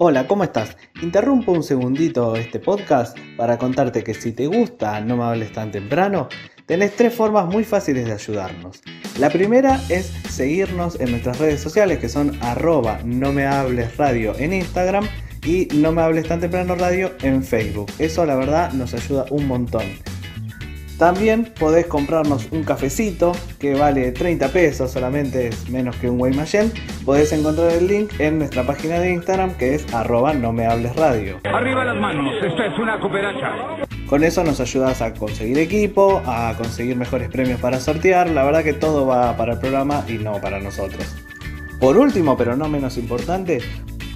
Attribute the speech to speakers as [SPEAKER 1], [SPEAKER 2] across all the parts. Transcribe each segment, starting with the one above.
[SPEAKER 1] Hola, ¿cómo estás? Interrumpo un segundito este podcast para contarte que si te gusta No me hables tan temprano, tenés tres formas muy fáciles de ayudarnos. La primera es seguirnos en nuestras redes sociales que son arroba no me hables radio en Instagram y no me hables tan temprano radio en Facebook. Eso la verdad nos ayuda un montón. También podés comprarnos un cafecito que vale 30 pesos, solamente es menos que un Guaymallén. Podés encontrar el link en nuestra página de Instagram que es arroba no me hables radio.
[SPEAKER 2] Arriba las manos, esta es una cooperacha.
[SPEAKER 1] Con eso nos ayudas a conseguir equipo, a conseguir mejores premios para sortear. La verdad que todo va para el programa y no para nosotros. Por último, pero no menos importante,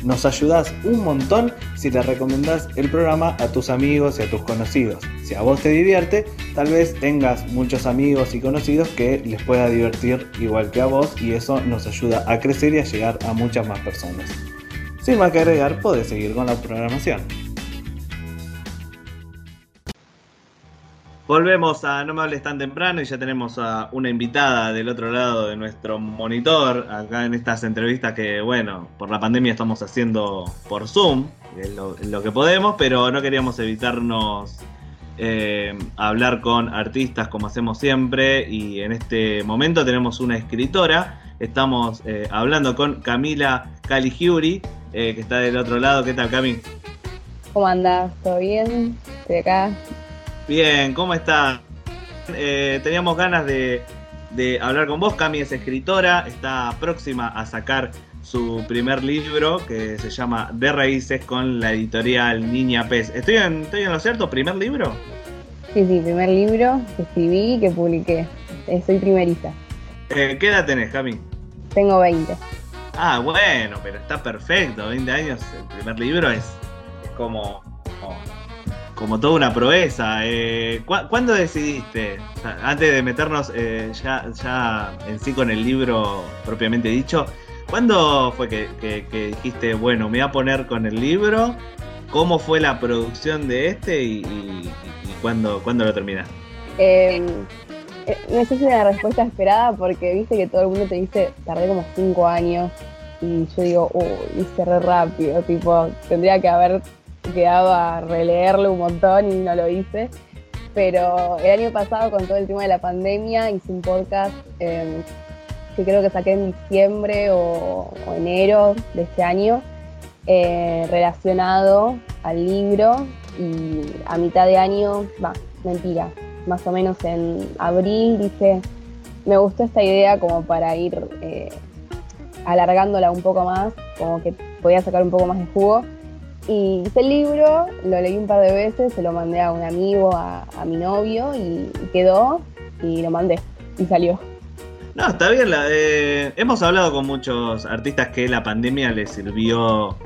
[SPEAKER 1] nos ayudas un montón si le recomendás el programa a tus amigos y a tus conocidos. Si a vos te divierte, tal vez tengas muchos amigos y conocidos que les pueda divertir igual que a vos y eso nos ayuda a crecer y a llegar a muchas más personas. Sin más que agregar, podés seguir con la programación. Volvemos a No me hables tan temprano y ya tenemos a una invitada del otro lado de nuestro monitor, acá en estas entrevistas que, bueno, por la pandemia estamos haciendo por Zoom, lo, lo que podemos, pero no queríamos evitarnos eh, hablar con artistas como hacemos siempre y en este momento tenemos una escritora, estamos eh, hablando con Camila Caligiuri, eh, que está del otro lado, ¿qué tal Cami?
[SPEAKER 3] ¿Cómo andas? ¿Todo bien? Estoy acá
[SPEAKER 1] Bien, ¿cómo está? Eh, teníamos ganas de, hablar con vos. Cami es escritora, está próxima a sacar su primer libro que se llama De Raíces con la editorial Niña Pez. ¿Estoy en, ¿Estoy en lo cierto? ¿Primer libro?
[SPEAKER 3] Sí, sí, primer libro que escribí y que publiqué. Eh, soy primerista.
[SPEAKER 1] Eh, ¿Qué edad tenés, Cami?
[SPEAKER 3] Tengo 20.
[SPEAKER 1] Ah, bueno, pero está perfecto. 20 años, el primer libro es, es como como toda una proeza. Eh, ¿Cuándo decidiste, antes de meternos eh, ya, ya en sí con el libro propiamente dicho, ¿cuándo fue que, dijiste, bueno, me voy a poner con el libro? ¿Cómo fue la producción de este y, y, cuándo, lo terminaste?
[SPEAKER 3] Em, eh, no sé si es una respuesta esperada porque viste que todo el mundo te dice, tardé como cinco años y yo digo, uy, hice re rápido, tipo, tendría que haber quedado a releerlo un montón y no lo hice. Pero el año pasado, con todo el tema de la pandemia, hice un podcast em, que creo que saqué en diciembre o, enero de este año, eh, relacionado al libro. Y a mitad de año, va, mentira, más o menos en abril dije, me gustó esta idea como para ir eh, alargándola un poco más, como que podía sacar un poco más de jugo. Y hice el libro, lo leí un par de veces, se lo mandé a un amigo, a, mi novio, y, quedó, y lo mandé, y salió.
[SPEAKER 1] No, está bien. La, hemos hablado con muchos artistas que la pandemia les sirvió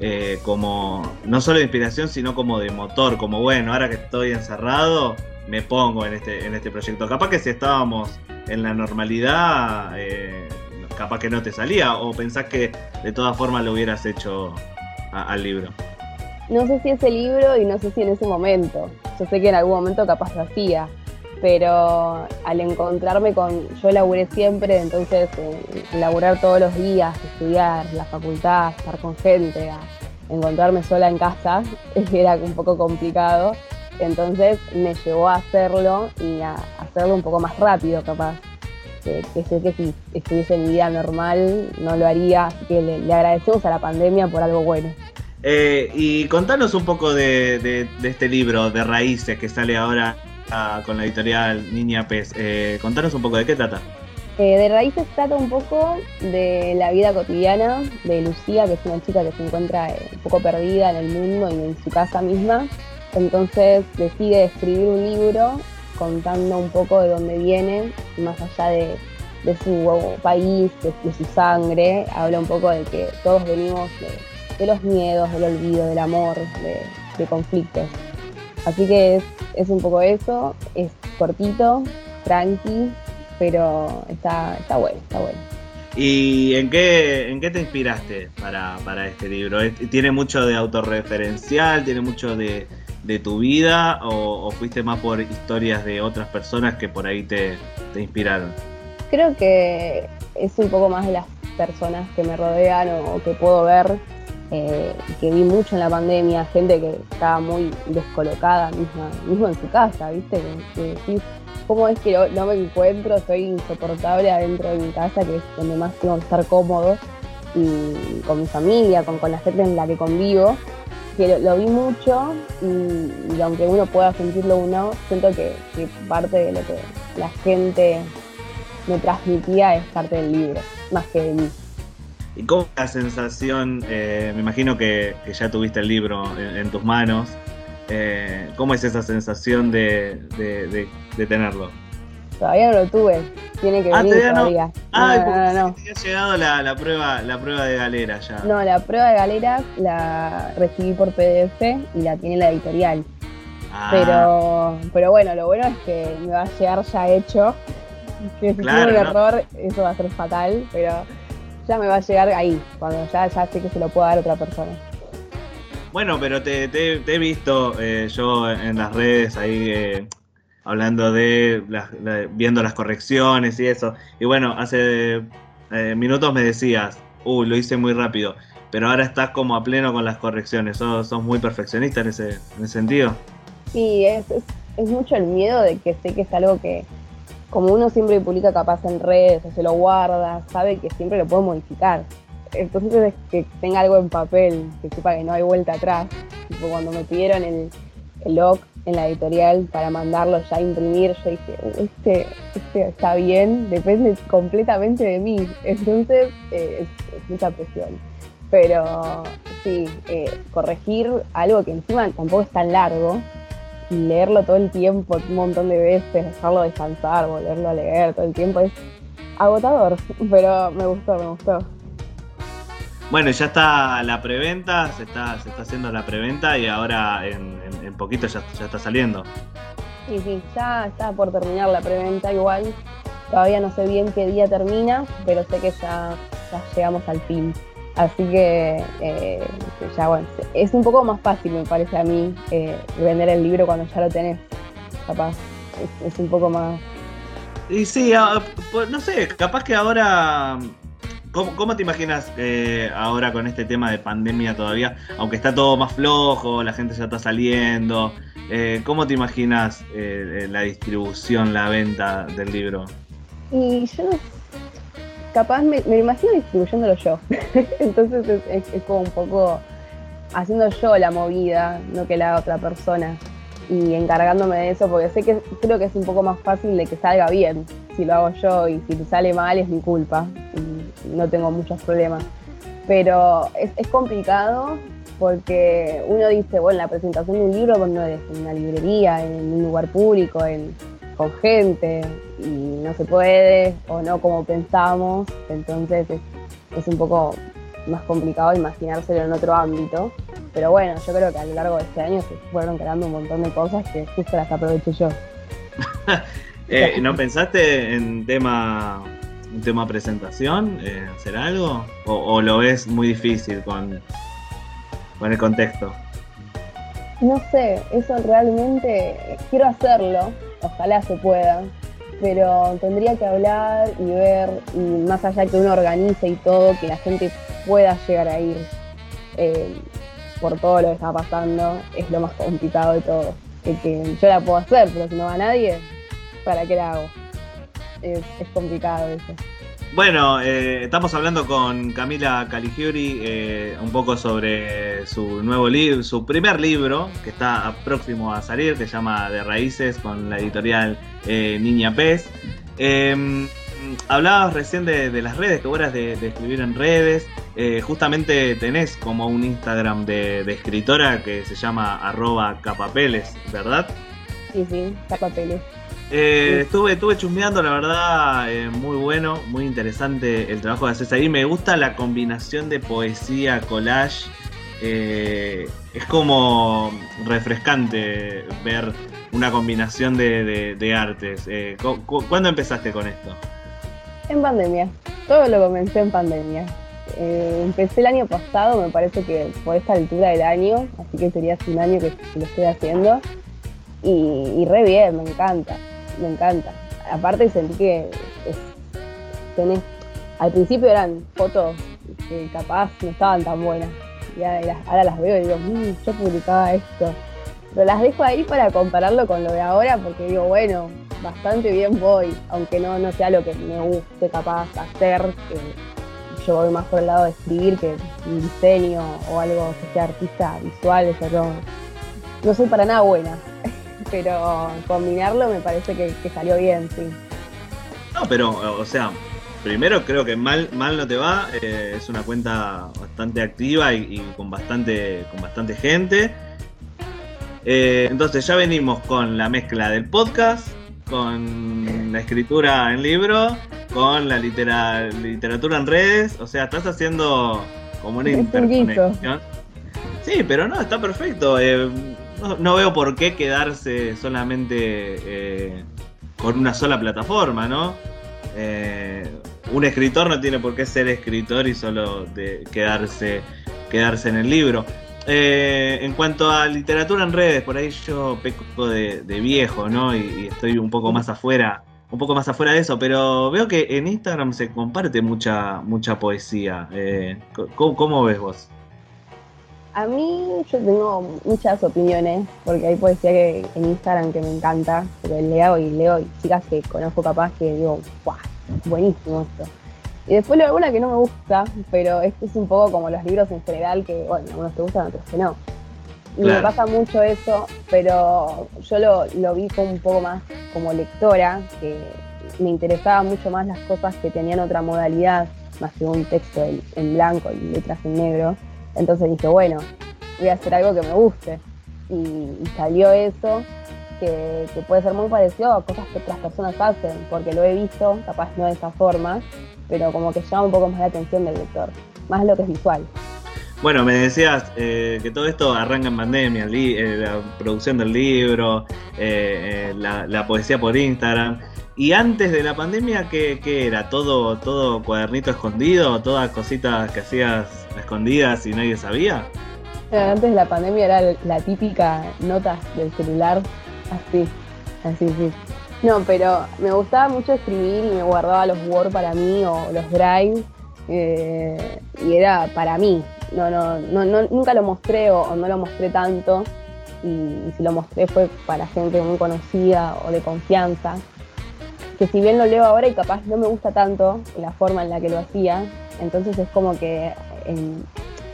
[SPEAKER 1] eh, como no solo de inspiración, sino como de motor. Como bueno, ahora que estoy encerrado, me pongo en este, en este proyecto. Capaz que si estábamos en la normalidad, eh, capaz que no te salía. O pensás que de todas formas lo hubieras hecho al libro?
[SPEAKER 3] No sé si ese libro y no sé si en ese momento. Yo sé que en algún momento capaz lo hacía, pero al encontrarme con, yo laburé siempre, entonces eh, laburar todos los días, estudiar, la facultad, estar con gente, encontrarme sola en casa, era un poco complicado. Entonces me llevó a hacerlo y a hacerlo un poco más rápido capaz. Que, sé que si estuviese en mi vida normal no lo haría, así que le agradecemos a la pandemia por algo bueno.
[SPEAKER 1] Eh, y contanos un poco de, este libro, de Raíces, que sale ahora con la editorial Niña Pez. Eh, contanos un poco de qué trata.
[SPEAKER 3] Eh, de Raíces trata un poco de la vida cotidiana de Lucía, que es una chica que se encuentra un poco perdida en el mundo y en su casa misma. Entonces decide escribir un libro contando un poco de dónde viene, más allá de, su país, de, su sangre. Habla un poco de que todos venimos de los miedos, del olvido, del amor, de, conflictos. Así que es, un poco eso, es cortito, tranqui, pero está, está bueno, está bueno.
[SPEAKER 1] ¿Y en qué, en qué te inspiraste para, este libro? ¿Tiene mucho de autorreferencial? ¿Tiene mucho de, tu vida? O, fuiste más por historias de otras personas que por ahí te, te inspiraron?
[SPEAKER 3] Creo que es un poco más de las personas que me rodean o que puedo ver eh, que vi mucho en la pandemia, gente que estaba muy descolocada mismo en su casa, ¿viste? Que, que ¿cómo es que no, me encuentro? Soy insoportable adentro de mi casa, que es donde más tengo que estar cómodo, y con mi familia, con, con la gente en la que convivo, que lo, vi mucho y, aunque uno pueda sentirlo uno, siento que, que parte de lo que la gente me transmitía es parte del libro, más que de mí.
[SPEAKER 1] ¿Y cómo es la sensación? Eh, me imagino que, ya tuviste el libro en, tus manos. Eh, ¿Cómo es esa sensación de, tenerlo?
[SPEAKER 3] Todavía no lo tuve. Tiene que
[SPEAKER 1] ah,
[SPEAKER 3] venir todavía.
[SPEAKER 1] Ah, no, no, no, ha llegado la, prueba, la prueba de galera ya.
[SPEAKER 3] No, la prueba de galera la recibí por PDF y la tiene la editorial. Ah. Pero, pero bueno, lo bueno es que me va a llegar ya hecho. Que si tiene un error, eso va a ser fatal, pero ya me va a llegar ahí, cuando ya, ya sé que se lo puedo dar a otra persona.
[SPEAKER 1] Bueno, pero te, he visto eh, yo en las redes ahí eh, hablando de, viendo las correcciones y eso. Y bueno, hace eh, minutos me decías, uh, lo hice muy rápido, pero ahora estás como a pleno con las correcciones. Sos, muy perfeccionista en ese, en ese sentido.
[SPEAKER 3] Sí, es, es mucho el miedo de que sé que es algo que, como uno siempre publica capaz en redes o se lo guarda, sabe que siempre lo puede modificar. Entonces que tenga algo en papel, que sepa que no hay vuelta atrás. Cuando me pidieron el, el log en la editorial para mandarlo ya a imprimir, yo dije, este, este está bien, depende completamente de mí. Entonces eh, es, mucha presión. Pero sí, eh, corregir algo que encima tampoco es tan largo, leerlo todo el tiempo, un montón de veces, dejarlo descansar, volverlo a leer todo el tiempo, es agotador, pero me gustó, me gustó.
[SPEAKER 1] Bueno, ya está la preventa, se está, se está haciendo la preventa y ahora en, poquito ya, ya, está saliendo.
[SPEAKER 3] Sí, sí, ya está por terminar la preventa igual. Todavía no sé bien qué día termina, pero sé que ya, ya llegamos al fin. Así que eh, ya bueno, es un poco más fácil me parece a mí eh, vender el libro cuando ya lo tenés. Capaz, es, un poco más...
[SPEAKER 1] Y sí, pues, no sé, capaz que ahora... ¿Cómo, te imaginas eh, ahora con este tema de pandemia todavía? Aunque está todo más flojo, la gente ya está saliendo. ¿Cómo te imaginas la distribución, la venta del libro?
[SPEAKER 3] Y yo no capaz me, me imagino distribuyéndolo yo. Entonces es, como un poco haciendo yo la movida, no que la otra persona. Y encargándome de eso, porque sé que creo que es un poco más fácil de que salga bien si lo hago yo y si sale mal es mi culpa y no tengo muchos problemas. Pero es, es complicado porque uno dice, bueno, la presentación de un libro no es en una librería, en un lugar público, en, con gente y no se puede o no como pensamos, entonces es, un poco más complicado imaginárselo en otro ámbito. Pero bueno, yo creo que a lo largo de este año se fueron creando un montón de cosas que justo las aproveché yo.
[SPEAKER 1] Eh, ¿No pensaste en tema un tema presentación, eh, hacer algo? O, lo ves muy difícil con, con el contexto?
[SPEAKER 3] No sé, eso realmente quiero hacerlo, ojalá se pueda, pero tendría que hablar y ver, y más allá que uno organice y todo, que la gente pueda llegar a ir eh, por todo lo que está pasando, es lo más complicado de todo. que yo la puedo hacer, pero si no va nadie, ¿para qué la hago? Es, complicado eso.
[SPEAKER 1] Bueno, eh, estamos hablando con Camila Caligiuri eh, un poco sobre su nuevo libro, su primer libro que está próximo a salir, que se llama De Raíces con la editorial eh, Niña Pez. Em, hablabas recién de, las redes, que eras de, de, escribir en redes. justamente tenés como un Instagram de, escritora que se llama arroba capapeles, ¿verdad?
[SPEAKER 3] Sí, sí, capapeles.
[SPEAKER 1] Eh, estuve, estuve chusmeando, la verdad, eh, muy bueno, muy interesante el trabajo que haces ahí. Me gusta la combinación de poesía, collage. Eh, es como refrescante ver una combinación de, artes. ¿Cuándo empezaste con esto?
[SPEAKER 3] En pandemia. Todo lo comencé en pandemia. empecé el año pasado, me parece que por esta altura del año, así que sería hace un año que lo estoy haciendo. Y, y re bien, me encanta me encanta. Aparte sentí que tenés, al principio eran fotos que capaz no estaban tan buenas. y ahora las veo y digo, mmm, yo publicaba esto. Pero las dejo ahí para compararlo con lo de ahora porque digo, bueno, bastante bien voy, aunque no, no sea lo que me guste capaz hacer, que yo voy más por el lado de escribir que diseño o algo que sea artista visual, eso no, no soy para nada buena, pero combinarlo me parece que, salió bien, sí.
[SPEAKER 1] No, pero, o sea, primero creo que mal, mal no te va, eh, es una cuenta bastante activa y, con bastante, con bastante gente. Eh, entonces ya venimos con la mezcla del podcast, con la escritura en libro, con la literatura en redes, o sea, estás haciendo como una interconexión. Sí, pero no, está perfecto. Eh, no, veo por qué quedarse solamente eh, con una sola plataforma, ¿no? Eh, un escritor no tiene por qué ser escritor y solo de quedarse, quedarse en el libro. Eh, en cuanto a literatura en redes, por ahí yo peco de, viejo, ¿no? Y, estoy un poco más afuera, un poco más afuera de eso, pero veo que en Instagram se comparte mucha, mucha poesía. ¿cómo, ves vos?
[SPEAKER 3] A mí yo tengo muchas opiniones, porque hay poesía que en Instagram que me encanta, porque leo y leo y chicas que conozco capaz que digo, ¡guau! Buenísimo esto y después lo alguna que no me gusta, pero es, es un poco como los libros en general, que bueno, algunos te gustan, otros que no. Y me pasa mucho eso, pero yo lo, lo vi como un poco más como lectora, que me interesaba mucho más las cosas que tenían otra modalidad, más que un texto en, blanco y letras en negro. Entonces dije, bueno, voy a hacer algo que me guste. Y, salió eso, que, puede ser muy parecido a cosas que otras personas hacen, porque lo he visto, capaz no de esa forma, pero como que llama un poco más la atención del lector, más lo que es visual.
[SPEAKER 1] Bueno, me decías eh, que todo esto arranca en pandemia, eh, la producción del libro, eh, la, poesía por Instagram. ¿Y antes de la pandemia qué, era? ¿Todo, ¿Todo cuadernito escondido? ¿Todas cositas que hacías escondidas y nadie sabía?
[SPEAKER 3] Antes de la pandemia era la típica nota del celular, así, así, sí. No, pero me gustaba mucho escribir y me guardaba los Word para mí o los Drive eh, y era para mí. No, no, no, nunca lo mostré o, no lo mostré tanto y, si lo mostré fue para gente muy conocida o de confianza. Que si bien lo leo ahora y capaz no me gusta tanto la forma en la que lo hacía, entonces es como que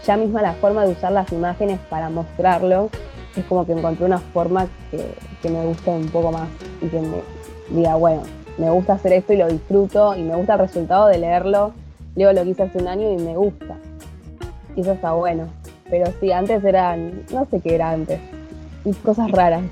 [SPEAKER 3] ya misma la forma de usar las imágenes para mostrarlo es como que encontré una forma que, que me gusta un poco más y que me, diga, bueno, me gusta hacer esto y lo disfruto y me gusta el resultado de leerlo. Leo lo que hice hace un año y me gusta. Y eso está bueno. Pero sí, antes eran, no sé qué era antes, y cosas raras.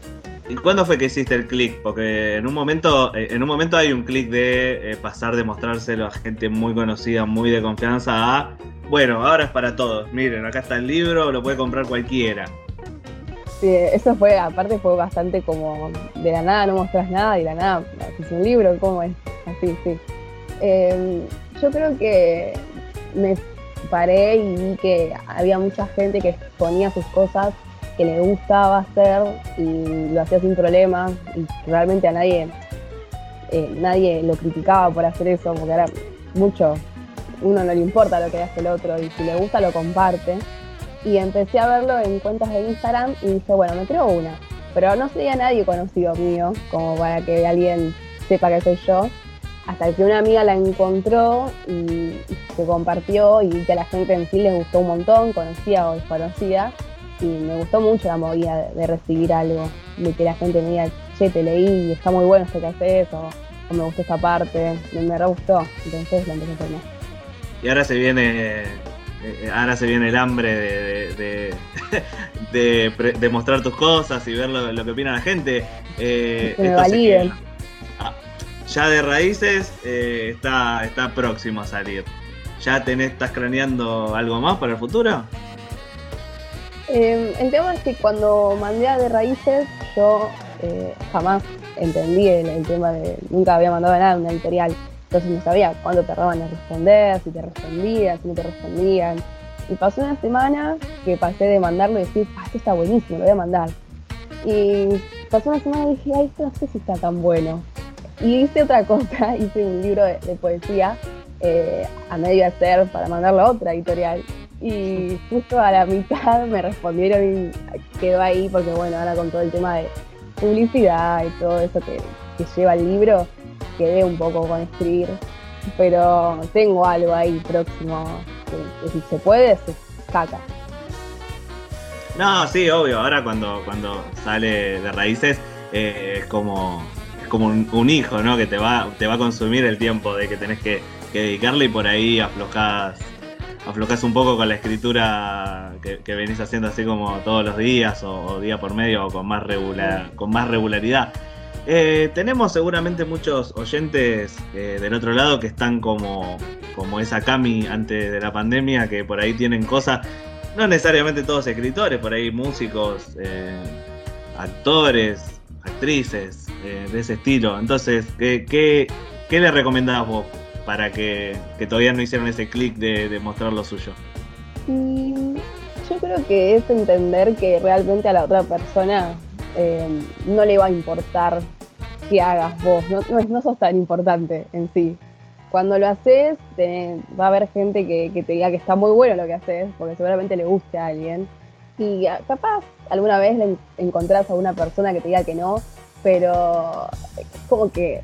[SPEAKER 1] ¿Y cuándo fue que hiciste el clic? Porque en un momento, eh, en un momento hay un clic de eh, pasar de mostrárselo a gente muy conocida, muy de confianza, a bueno, ahora es para todos. Miren, acá está el libro, lo puede comprar cualquiera.
[SPEAKER 3] Sí, eso fue, aparte fue bastante como de la nada no mostras nada y de la nada es un libro, ¿cómo es? Así, sí. Em, yo creo que me paré y vi que había mucha gente que exponía sus cosas que le gustaba hacer y lo hacía sin problemas y realmente a nadie, eh, nadie lo criticaba por hacer eso porque era mucho, uno no le importa lo que hace el otro y si le gusta lo comparte y empecé a verlo en cuentas de Instagram y dije, bueno, me creo una. Pero no sería nadie conocido mío, como para que alguien sepa que soy yo. Hasta que una amiga la encontró y, se compartió y que a la gente en sí les gustó un montón, conocía o desconocida. Y me gustó mucho la movida de, recibir algo, de que la gente me diga, che, te leí, está muy bueno esto que haces, o, o me gustó esta parte, me, me re gustó. Entonces lo empecé a hacer
[SPEAKER 1] Y ahora se viene eh, eh, ahora se viene el hambre de, de, mostrar tus cosas y ver lo, que opina la gente.
[SPEAKER 3] Eh, me
[SPEAKER 1] ah, ya de raíces está, está próximo a salir. ¿Ya tenés, estás craneando algo más para el futuro?
[SPEAKER 3] Em, el tema es que cuando mandé a de raíces, yo jamás entendí el, tema de. Nunca había mandado nada a una editorial. Entonces no sabía cuándo tardaban en responder, si te respondían, si no te respondían. Y pasó una semana que pasé de mandarlo y decir, ah, esto está buenísimo, lo voy a mandar. Y pasó una semana y dije, ay, esto no sé si está tan bueno. Y hice otra cosa, hice un libro de, poesía eh, a medio hacer para mandarlo a otra editorial. Y justo a la mitad me respondieron y quedó ahí porque bueno, ahora con todo el tema de publicidad y todo eso que, lleva el libro, quedé un poco con escribir, pero tengo algo ahí próximo que, si se puede, se saca.
[SPEAKER 1] No, sí, obvio, ahora cuando, cuando sale de raíces eh, es como, como un, hijo, ¿no? Que te va, te va a consumir el tiempo de que tenés que, dedicarle y por ahí aflojás aflojás un poco con la escritura que, venís haciendo así como todos los días o, día por medio o con más, regular, con más regularidad. Eh, tenemos seguramente muchos oyentes eh, del otro lado que están como, como esa Cami antes de la pandemia, que por ahí tienen cosas, no necesariamente todos escritores, por ahí músicos, eh, actores, actrices de ese estilo. Entonces, ¿qué, qué, qué le recomendás vos para que, todavía no hicieron ese clic de, mostrar lo suyo?
[SPEAKER 3] yo creo que es entender que realmente a la otra persona eh, no le va a importar que hagas vos, no, no, sos tan importante en sí. Cuando lo haces, va a haber gente que, te diga que está muy bueno lo que haces, porque seguramente le guste a alguien. Y capaz alguna vez le encontrás a una persona que te diga que no, pero es como que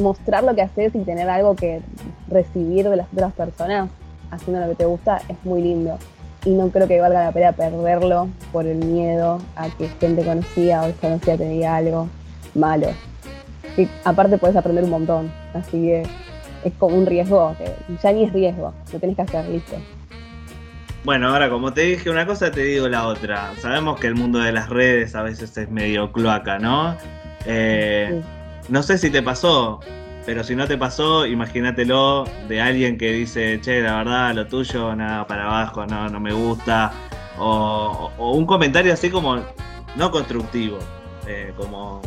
[SPEAKER 3] mostrar lo que haces y tener algo que recibir de las otras personas haciendo lo que te gusta es muy lindo. Y no creo que valga la pena perderlo por el miedo a que gente conocida o desconocida te diga algo malo. Y aparte puedes aprender un montón. Así que es como un riesgo, que ya ni es riesgo, lo tenés que hacer, listo.
[SPEAKER 1] Bueno, ahora como te dije una cosa, te digo la otra. Sabemos que el mundo de las redes a veces es medio cloaca, ¿no? Eh, no sé si te pasó, pero si no te pasó, imagínatelo de alguien que dice, che, la verdad, lo tuyo, nada para abajo, no, no me gusta. O, un comentario así como no constructivo, eh, como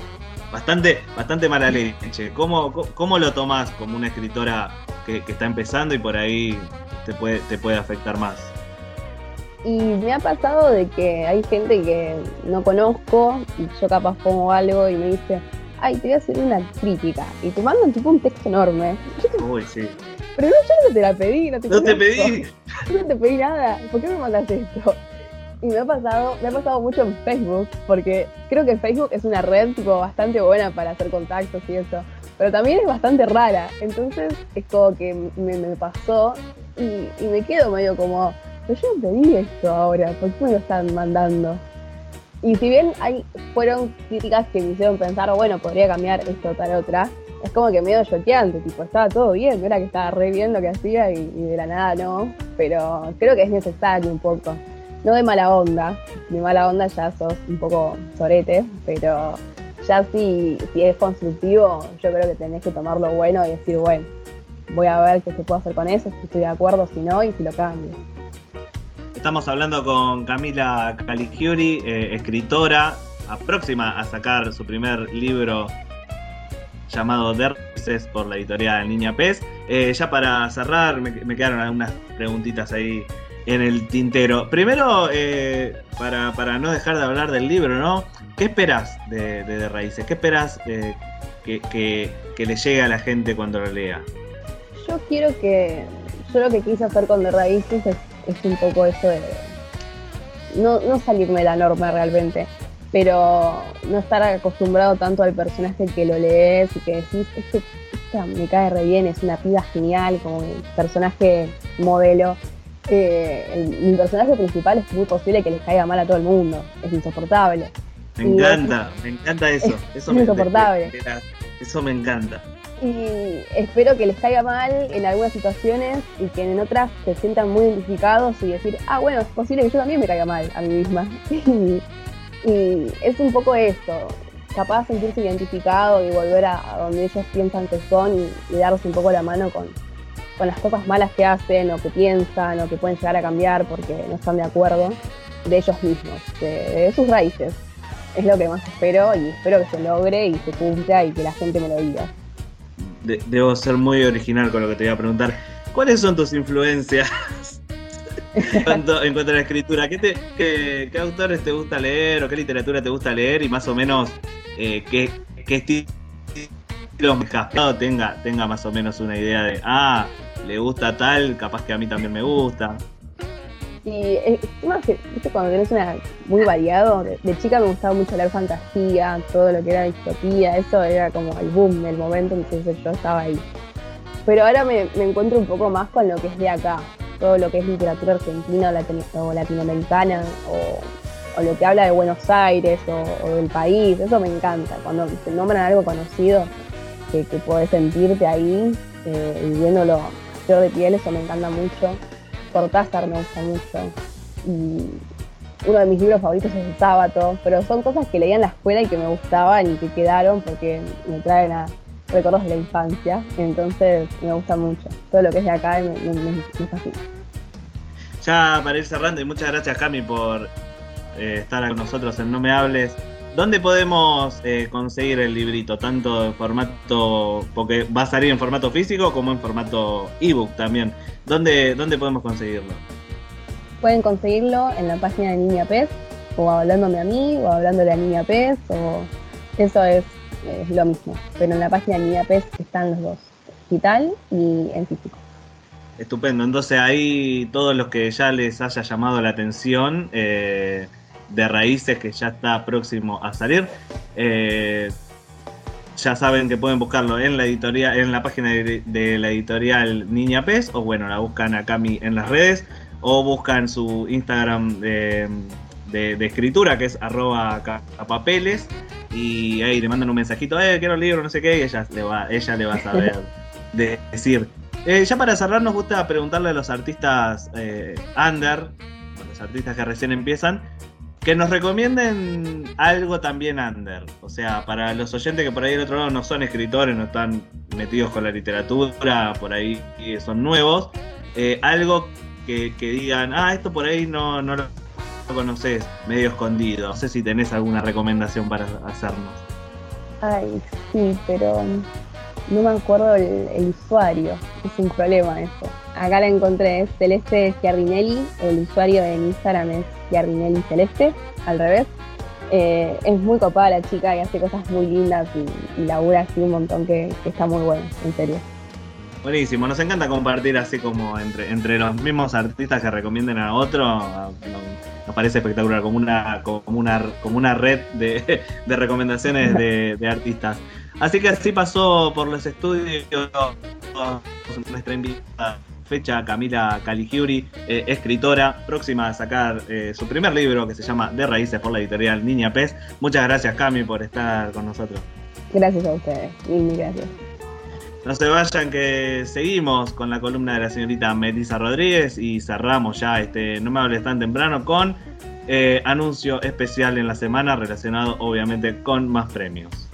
[SPEAKER 1] bastante, bastante mala leche. ¿Cómo, cómo lo tomás como una escritora que, está empezando y por ahí te puede, te puede afectar más?
[SPEAKER 3] Y me ha pasado de que hay gente que no conozco y yo capaz pongo algo y me dice, ay, te voy a hacer una crítica. Y te mandan tipo un texto enorme.
[SPEAKER 1] Uy, sí.
[SPEAKER 3] Pero no, yo no te la pedí, no te
[SPEAKER 1] No te pedí.
[SPEAKER 3] Yo no te pedí nada. ¿Por qué me mandaste esto? Y me ha pasado, me ha pasado mucho en Facebook, porque creo que Facebook es una red tipo bastante buena para hacer contactos y eso. Pero también es bastante rara. Entonces es como que me, pasó y, y me quedo medio como, pero yo no pedí esto ahora, ¿por qué me lo están mandando? Y si bien hay, fueron críticas que me hicieron pensar, bueno, podría cambiar esto tal otra, es como que medio choqueante, tipo, estaba todo bien, era que estaba re bien lo que hacía y, de la nada no, pero creo que es necesario un poco. No de mala onda, de mala onda ya sos un poco sorete, pero ya si, si es constructivo, yo creo que tenés que tomar lo bueno y decir, bueno, voy a ver qué se puede hacer con eso, si estoy de acuerdo, si no, y si lo cambio.
[SPEAKER 1] Estamos hablando con Camila Caligiuri, eh, escritora, próxima a sacar su primer libro llamado Derces por la editorial Niña Pez. Eh, ya para cerrar, me, quedaron algunas preguntitas ahí en el tintero. Primero, eh, para, no dejar de hablar del libro, ¿no? ¿Qué esperas de, Raíces? ¿Qué esperas que, que, le llegue a la gente cuando lo lea?
[SPEAKER 3] Yo quiero que. Yo lo que quise hacer con De Raíces es es un poco eso de no, no salirme de la norma realmente, pero no estar acostumbrado tanto al personaje que lo lees y que decís, este, esta me cae re bien, es una piba genial, como el personaje modelo. Eh, mi personaje principal es muy posible que les caiga mal a todo el mundo, es insoportable.
[SPEAKER 1] Me encanta, me encanta eso. eso
[SPEAKER 3] es insoportable.
[SPEAKER 1] eso me encanta
[SPEAKER 3] y espero que les caiga mal en algunas situaciones y que en otras se sientan muy identificados y decir, ah, bueno, es posible que yo también me caiga mal a mí misma. y, es un poco esto, capaz de sentirse identificado y volver a, donde ellos piensan que son y, darse un poco la mano con, con las cosas malas que hacen o que piensan o que pueden llegar a cambiar porque no están de acuerdo de ellos mismos, de sus raíces. Es lo que más espero y espero que se logre y se cumpla y que la gente me lo diga
[SPEAKER 1] debo ser muy original con lo que te voy a preguntar. ¿Cuáles son tus influencias en, cuanto, a la escritura? ¿Qué, qué, autores te gusta leer o qué literatura te gusta leer? Y más o menos, eh, ¿qué, qué estilo tenga, tenga más o menos una idea de, ah, le gusta tal, capaz que a mí también me gusta.
[SPEAKER 3] Y más que, ¿viste? cuando tenés una muy variado, de, chica me gustaba mucho leer fantasía, todo lo que era distopía, eso era como el boom del momento, entonces yo estaba ahí. Pero ahora me, encuentro un poco más con lo que es de acá, todo lo que es literatura argentina o, latinoamericana, o, lo que habla de Buenos Aires o, del país, eso me encanta. Cuando te nombran algo conocido, que, que podés sentirte ahí eh, viviéndolo yo de piel, eso me encanta mucho. Cortázar me gusta mucho. Y uno de mis libros favoritos es El Sábado, pero son cosas que leía en la escuela y que me gustaban y que quedaron porque me traen a recuerdos de la infancia. Entonces me gusta mucho. Todo lo que es de acá me, me, fascina.
[SPEAKER 1] Ya para ir cerrando, y muchas gracias Cami por eh, estar con nosotros en No Me Hables. ¿Dónde podemos eh, conseguir el librito? Tanto en formato, porque va a salir en formato físico como en formato ebook también. ¿Dónde, dónde podemos conseguirlo?
[SPEAKER 3] Pueden conseguirlo en la página de Niña Pez, o hablándome a mí, o hablándole a Niña Pez, o eso es, lo mismo. Pero en la página de Niña Pez están los dos, digital y en físico.
[SPEAKER 1] Estupendo, entonces ahí todos los que ya les haya llamado la atención, eh, de raíces que ya está próximo a salir. Eh, ya saben que pueden buscarlo en la editorial, en la página de, la editorial Niña Pez, o bueno, la buscan a Cami en las redes, o buscan su Instagram de, escritura, que es arroba papeles, y ahí le mandan un mensajito, eh, quiero el libro, no sé qué, y ella le va, ella le va a saber decir. Eh, ya para cerrar, nos gusta preguntarle a los artistas eh, under, los artistas que recién empiezan, que nos recomienden algo también under. O sea, para los oyentes que por ahí del otro lado no son escritores, no están metidos con la literatura, por ahí son nuevos, eh, algo que, digan, ah, esto por ahí no, no lo conoces, medio escondido. No sé si tenés alguna recomendación para hacernos.
[SPEAKER 3] Ay, sí, pero no me acuerdo el, usuario, es un problema eso. Acá la encontré, es Celeste Giardinelli, el usuario en Instagram es Giardinelli Celeste, al revés. Eh, es muy copada la chica y hace cosas muy lindas y, labura así un montón que, está muy bueno, en serio.
[SPEAKER 1] Buenísimo, nos encanta compartir así como entre, entre los mismos artistas que recomienden a otro. Nos parece espectacular, como una, como una, como una red de, recomendaciones de, de artistas. Así que así pasó por los estudios nuestra invitada fecha Camila Caligiuri, eh, escritora, próxima a sacar eh, su primer libro que se llama De Raíces por la editorial Niña Pez. Muchas gracias Cami por estar con nosotros.
[SPEAKER 3] Gracias a ustedes, mil gracias.
[SPEAKER 1] No se vayan que seguimos con la columna de la señorita Melissa Rodríguez y cerramos ya este No me hables tan temprano con eh, anuncio especial en la semana relacionado obviamente con más premios.